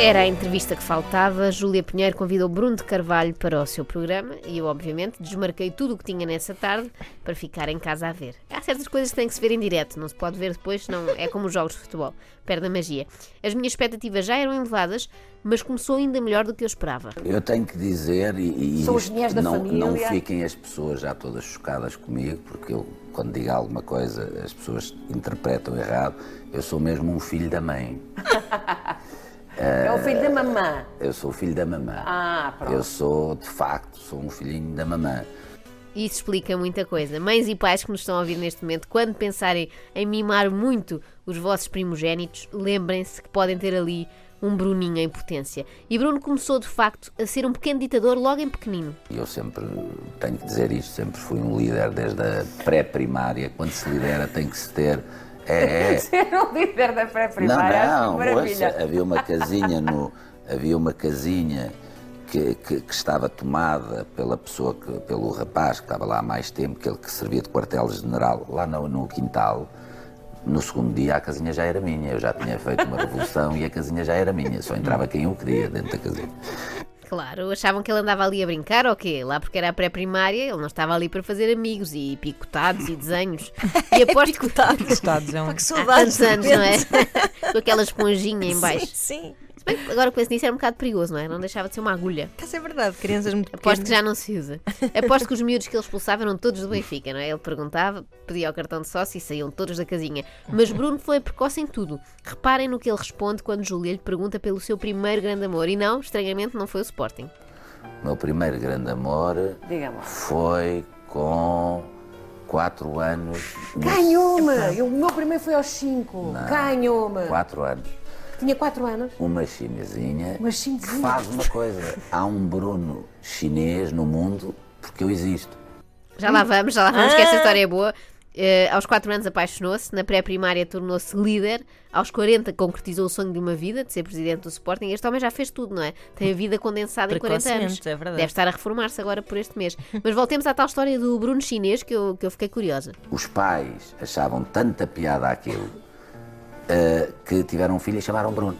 Era a entrevista que faltava. Júlia Pinheiro convidou Bruno de Carvalho para o seu programa e eu, obviamente, desmarquei tudo o que tinha nessa tarde para ficar em casa a ver. Há certas coisas que têm que se ver em direto, não se pode ver depois, não é como os jogos de futebol, perde a magia. As minhas expectativas já eram elevadas, mas começou ainda melhor do que eu esperava. Eu tenho que dizer, e, e São mulheres da não, família. não fiquem as pessoas já todas chocadas comigo, porque eu, quando digo alguma coisa, as pessoas interpretam errado. Eu sou mesmo um filho da mãe. É o filho da mamã. Eu sou o filho da mamã. Ah, pronto. Eu sou, de facto, sou um filhinho da mamã. Isso explica muita coisa. Mães e pais que nos estão a ouvir neste momento, quando pensarem em mimar muito os vossos primogénitos, lembrem-se que podem ter ali um Bruninho em potência. E Bruno começou, de facto, a ser um pequeno ditador logo em pequenino. E eu sempre tenho que dizer isto, sempre fui um líder desde a pré-primária. Quando se lidera tem que se ter. É, é, Ser o líder da Não, pré-primária. não, maravilha. ouça, havia uma casinha no. Havia uma casinha que, que- que estava tomada pela pessoa, que, pelo rapaz que estava lá há mais tempo, que ele que servia de quartel-general, lá no, no quintal. No segundo dia a casinha já era minha, eu já tinha feito uma revolução e a casinha já era minha, só entrava quem eu queria dentro da casinha. Claro, achavam que ele andava ali a brincar ou quê? Lá porque era a pré-primária, ele não estava ali para fazer amigos e picotados e desenhos. E aposto que Estados é um... Que há tantos saudades. anos, não é? Com aquela esponjinha em baixo. Sim, Se bem agora com esse nisso era um bocado perigoso, não é? Não deixava de ser uma agulha. isso é verdade. Crianças muito Aposto que pequenas. já não se usa. Aposto que os miúdos que ele expulsava eram todos do Benfica, não é? Ele perguntava, pedia o cartão de sócio e saíam todos da casinha. Mas Bruno foi precoce em tudo. Reparem no que ele responde quando Júlia lhe pergunta pelo seu primeiro grande amor. E não, estranhamente, não foi o Sporting. O meu primeiro grande amor Diga-me. foi com quatro anos. no- Ganhou-me! O meu primeiro foi aos 5. Ganhou-me! Quatro anos. Tinha 4 anos. uma chinesinha Uma que chinesinha. faz uma coisa. Há um Bruno chinês no mundo porque eu existo. Já lá vamos, já lá vamos, que esta história é boa. Eh, aos 4 anos apaixonou-se, na pré-primária tornou-se líder, aos 40 concretizou o sonho de uma vida, de ser presidente do Sporting. Este homem já fez tudo, não é? Tem a vida condensada em 40 anos. É verdade. Deve estar a reformar-se agora por este mês. Mas voltemos à tal história do Bruno chinês que eu, que eu fiquei curiosa. Os pais achavam tanta piada aquilo eh, que tiveram um filho e chamaram Bruno.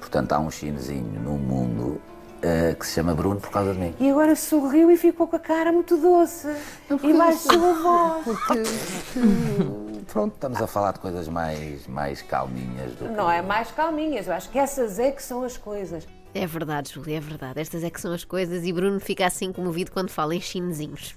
Portanto, há um chinesinho no mundo eh, que se chama Bruno por causa de mim. E agora sorriu e ficou com a cara muito doce. E baixou a voz. Pronto, estamos a falar de coisas mais, mais calminhas do que... Não é mais calminhas. Eu acho que essas é que são as coisas. É verdade, Júlia, é verdade. Estas é que são as coisas e Bruno fica assim comovido quando fala em chinesinhos.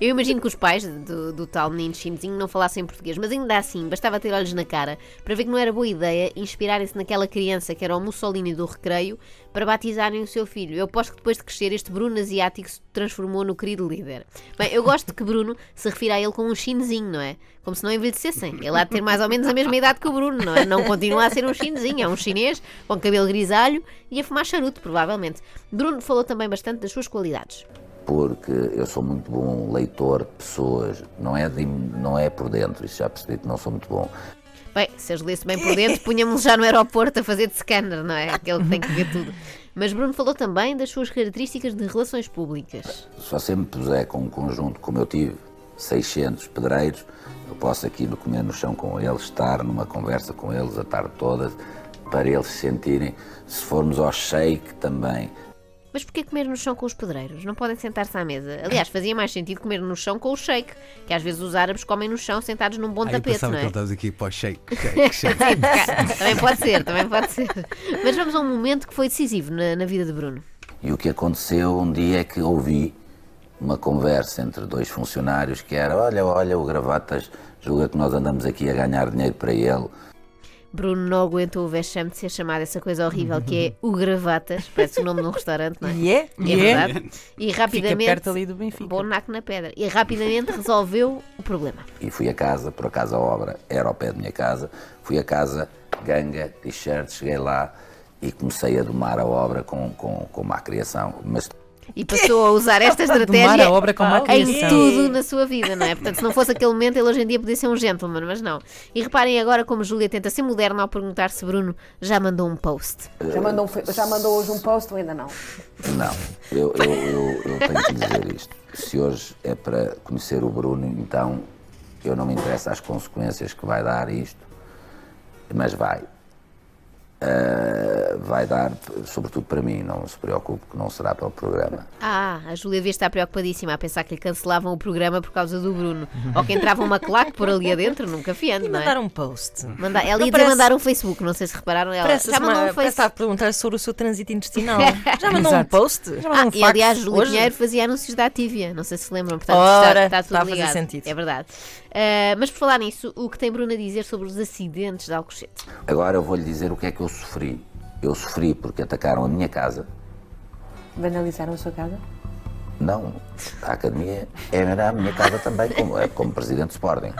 Eu imagino que os pais do, do tal menino chinesinho não falassem português, mas ainda assim, bastava ter olhos na cara para ver que não era boa ideia inspirarem-se naquela criança que era o Mussolini do recreio para batizarem o seu filho. Eu aposto que depois de crescer, este Bruno asiático se transformou no querido líder. Bem, eu gosto que Bruno se refira a ele como um chinesinho, não é? Como se não envelhecessem. Ele há de ter mais ou menos a mesma idade que o Bruno, não é? Não continua a ser um chinesinho, é um chinês com cabelo grisalho e a fumar charuto, provavelmente. Bruno falou também bastante das suas qualidades. porque eu sou muito bom leitor de pessoas, não é, de- não é por dentro, isso já percebi que não sou muito bom. Bem, se as lesse bem por dentro, punhamos-lo já no aeroporto a fazer de scanner, não é? Aquele que tem que ver tudo. Mas Bruno falou também das suas características de relações públicas. Se você me puser com um conjunto como eu tive, 600 pedreiros, eu posso aqui no comer no chão com eles, estar numa conversa com eles a tarde toda, para eles se sentirem, se formos ao shake também, Mas porquê comer no chão com os pedreiros? Não podem sentar-se à mesa. Aliás, fazia mais sentido comer no chão com o shake, que às vezes os árabes comem no chão sentados num bom eu tapete, pensava não que é? ele estava aqui para o shake, shake, shake. também pode ser, também pode ser. Mas vamos a um momento que foi decisivo na, na vida de Bruno. E o que aconteceu um dia é que ouvi uma conversa entre dois funcionários que era, olha, olha, o Gravatas julga que nós andamos aqui a ganhar dinheiro para ele. Bruno não aguentou o vexame de ser chamado essa coisa horrível que é o Gravatas, parece o nome de um restaurante, não é? E é? É verdade. E rapidamente. perto ali do Benfica. Bom naco na pedra. E rapidamente resolveu o problema. E fui a casa, por acaso a obra era ao pé da minha casa, fui a casa, ganga, t-shirt, cheguei lá e comecei a domar a obra com, com, com má criação. Mas E passou a usar esta estratégia a obra com má em tudo na sua vida, não é? Portanto, se não fosse aquele momento, ele hoje em dia podia ser um gentleman, mas não. E reparem agora como Júlia tenta ser moderna ao perguntar se Bruno já mandou um post. Já mandou, um já mandou hoje um post ou ainda não? não, eu, eu, eu, eu tenho que dizer isto. Se hoje é para conhecer o Bruno, então eu não me interessa as consequências que vai dar isto, mas vai. Eh, vai dar, sobretudo para mim, não se preocupe que não será para o programa. Ah, a Júlia devia estar preocupadíssima a pensar que lhe cancelavam o programa por causa do Bruno. Ou que entrava uma claque por ali adentro, nunca fiando, não mandar é? um post. Manda- ela Não ia parece- mandar um Facebook, não sei se repararam. Ela Parece, já mandou um parece Facebook. estar a perguntar sobre o seu trânsito intestinal. Já mandou um post? Já mandou Ah, um e aliás, Júlia hoje? Pinheiro fazia anúncios da Ativia, não sei se se lembram, portanto Ora, está, está tudo está a fazer ligado. sentido. É verdade. Ah, mas por falar nisso, o que tem Bruno a dizer sobre os acidentes de Alcochete? Agora eu vou-lhe dizer o que é que eu sofri. Eu sofri porque atacaram a minha casa. Vandalizaram a sua casa? Não, a academia era a minha casa também, como, é, como presidente do Sporting.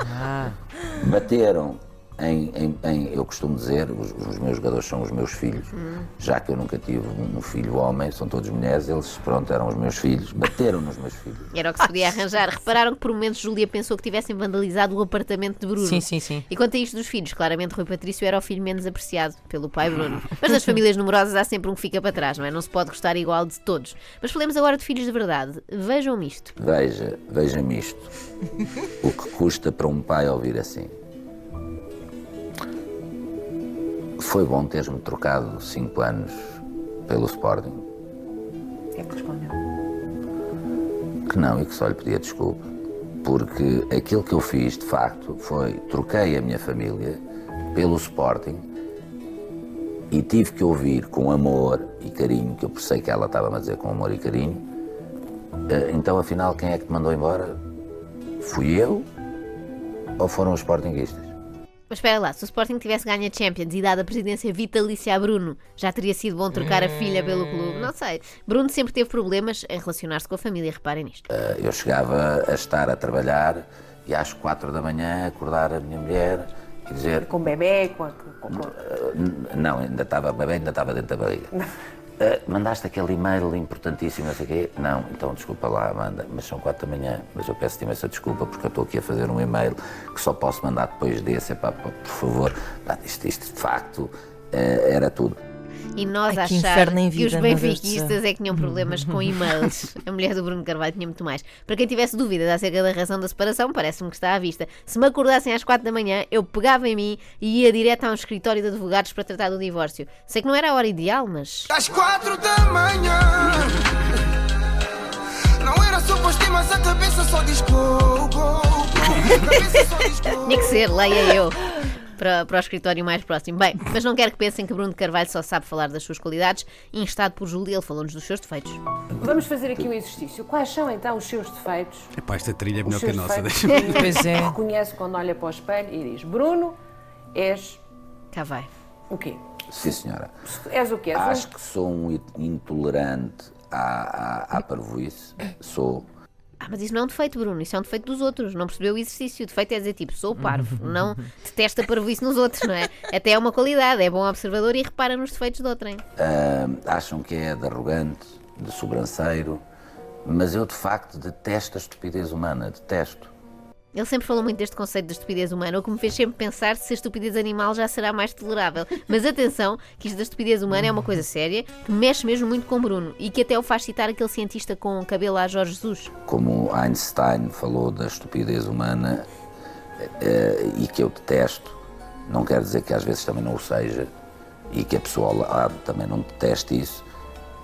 Bateram em, em- em- eu costumo dizer, os, os meus jogadores são os meus filhos, já que eu nunca tive um filho homem, são todos mulheres, eles, pronto, eram os meus filhos, bateram nos meus filhos. Era o que se podia arranjar. Repararam que por momentos Júlia pensou que tivessem vandalizado o apartamento de Bruno. Sim, sim, sim. E quanto a isto dos filhos, claramente Rui Patrício era o filho menos apreciado pelo pai Bruno. Mas nas famílias numerosas há sempre um que fica para trás, não é? Não se pode gostar igual de todos. Mas falemos agora de filhos de verdade. Vejam-me isto. Veja, veja-me isto. O que custa para um pai ouvir assim? Foi bom teres-me trocado cinco anos pelo Sporting. É que respondeu? Que não e que só lhe pedia desculpa. Porque aquilo que eu fiz, de facto, foi troquei a minha família pelo Sporting e tive que ouvir com amor e carinho, que eu sei que ela estava a dizer com amor e carinho. "Eh, Então, afinal, quem é que te mandou embora? Fui eu ou foram os Sportinguistas? Mas espera lá, se o Sporting tivesse ganho a Champions e dado a presidência vitalícia a Bruno, já teria sido bom trocar a filha pelo clube? Não sei. Bruno sempre teve problemas em relacionar-se com a família, reparem nisto. Eh, Eu chegava a estar a trabalhar e às quatro da manhã acordar a minha mulher e dizer Com bebê, com a. Com. N- Não, ainda estava bem, ainda estava dentro da barriga. Ah, mandaste aquele e-mail importantíssimo, não sei quê? Não, então desculpa lá, Amanda, mas são quatro da manhã, mas eu peço-te imensa desculpa porque eu estou aqui a fazer um e-mail que só posso mandar depois desse, epá, pá, por favor. Pá, isto, isto de facto eh, era tudo. E nós Ai, que achar que os vida, Deus do benfiquistas é que tinham problemas com e-mails. A mulher do Bruno Carvalho tinha muito mais. Para quem tivesse dúvidas acerca da razão da separação, parece-me que está à vista. Se me acordassem às quatro da manhã, eu pegava em mim e ia direto a um escritório de advogados para tratar do divórcio. Sei que não era a hora ideal, mas. Às quatro da manhã Não era suposto mas a cabeça só diz go, go, go Tinha que ser, leia eu. Para, para o escritório mais próximo. Bem, mas não quero que pensem que Bruno Carvalho só sabe falar das suas qualidades. Instado por Júlia, ele falou-nos dos seus defeitos. Vamos fazer aqui um exercício. Quais são então os seus defeitos? Epá, esta trilha é melhor que a nossa. Pois é. Reconhece quando olha para o espelho e diz: Bruno, és Cá vai. o quê? Sim, senhora. És o quê? És um- Acho que sou um in- intolerante à, à, à parvoíce. Sou. Ah, mas isso não é um defeito, Bruno. Isso é um defeito dos outros. Não percebeu o exercício. O defeito é dizer tipo, sou parvo. Não detesta parvoíce nos outros, não é? Até é uma qualidade. É bom observador e repara nos defeitos de outrem. ah, acham que é de arrogante, de sobranceiro, mas eu de facto detesto a estupidez humana, detesto. Ele sempre falou muito deste conceito de estupidez humana, o que me fez sempre pensar se a estupidez animal já será mais tolerável. Mas atenção, que isto da estupidez humana é uma coisa séria, que mexe mesmo muito com Bruno e que até o faz citar aquele cientista com cabelo a Jorge Jesus. Como Einstein falou da estupidez humana eh, e que eu detesto, não quer dizer que às vezes também não o seja e que a pessoa ao lado também não deteste isso,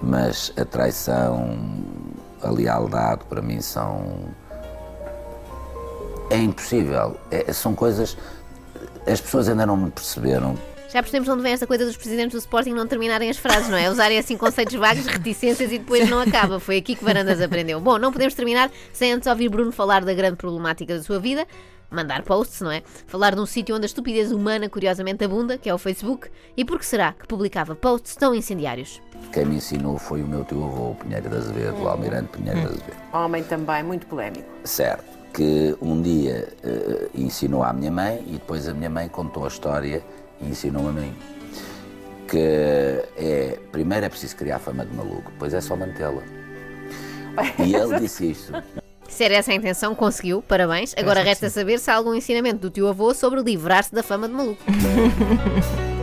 mas a traição, a lealdade para mim são. É impossível. É- são coisas. As pessoas ainda não me perceberam Já percebemos onde vem esta coisa dos presidentes do Sporting não terminarem as frases, não é? Usarem assim conceitos vagos, reticências e depois não acaba. Foi aqui que Varandas aprendeu. Bom, não podemos terminar sem antes ouvir Bruno falar da grande problemática da sua vida. Mandar posts, não é? Falar de um sítio onde a estupidez humana curiosamente abunda, que é o Facebook. E por que será que publicava posts tão incendiários? Quem me ensinou foi o meu tio avô, o Pinheiro de Azevedo, o Almirante Pinheiro de Azevedo. Homem também muito polémico. Certo. Que um dia eh, ensinou à minha mãe e depois a minha mãe contou a história e ensinou a mim. Que é, primeiro é preciso criar fama de maluco, depois é só mantê-la. E ele disse isto. Se era essa a intenção, conseguiu, parabéns. Agora resta saber se há algum ensinamento do teu avô sobre livrar-se da fama de maluco.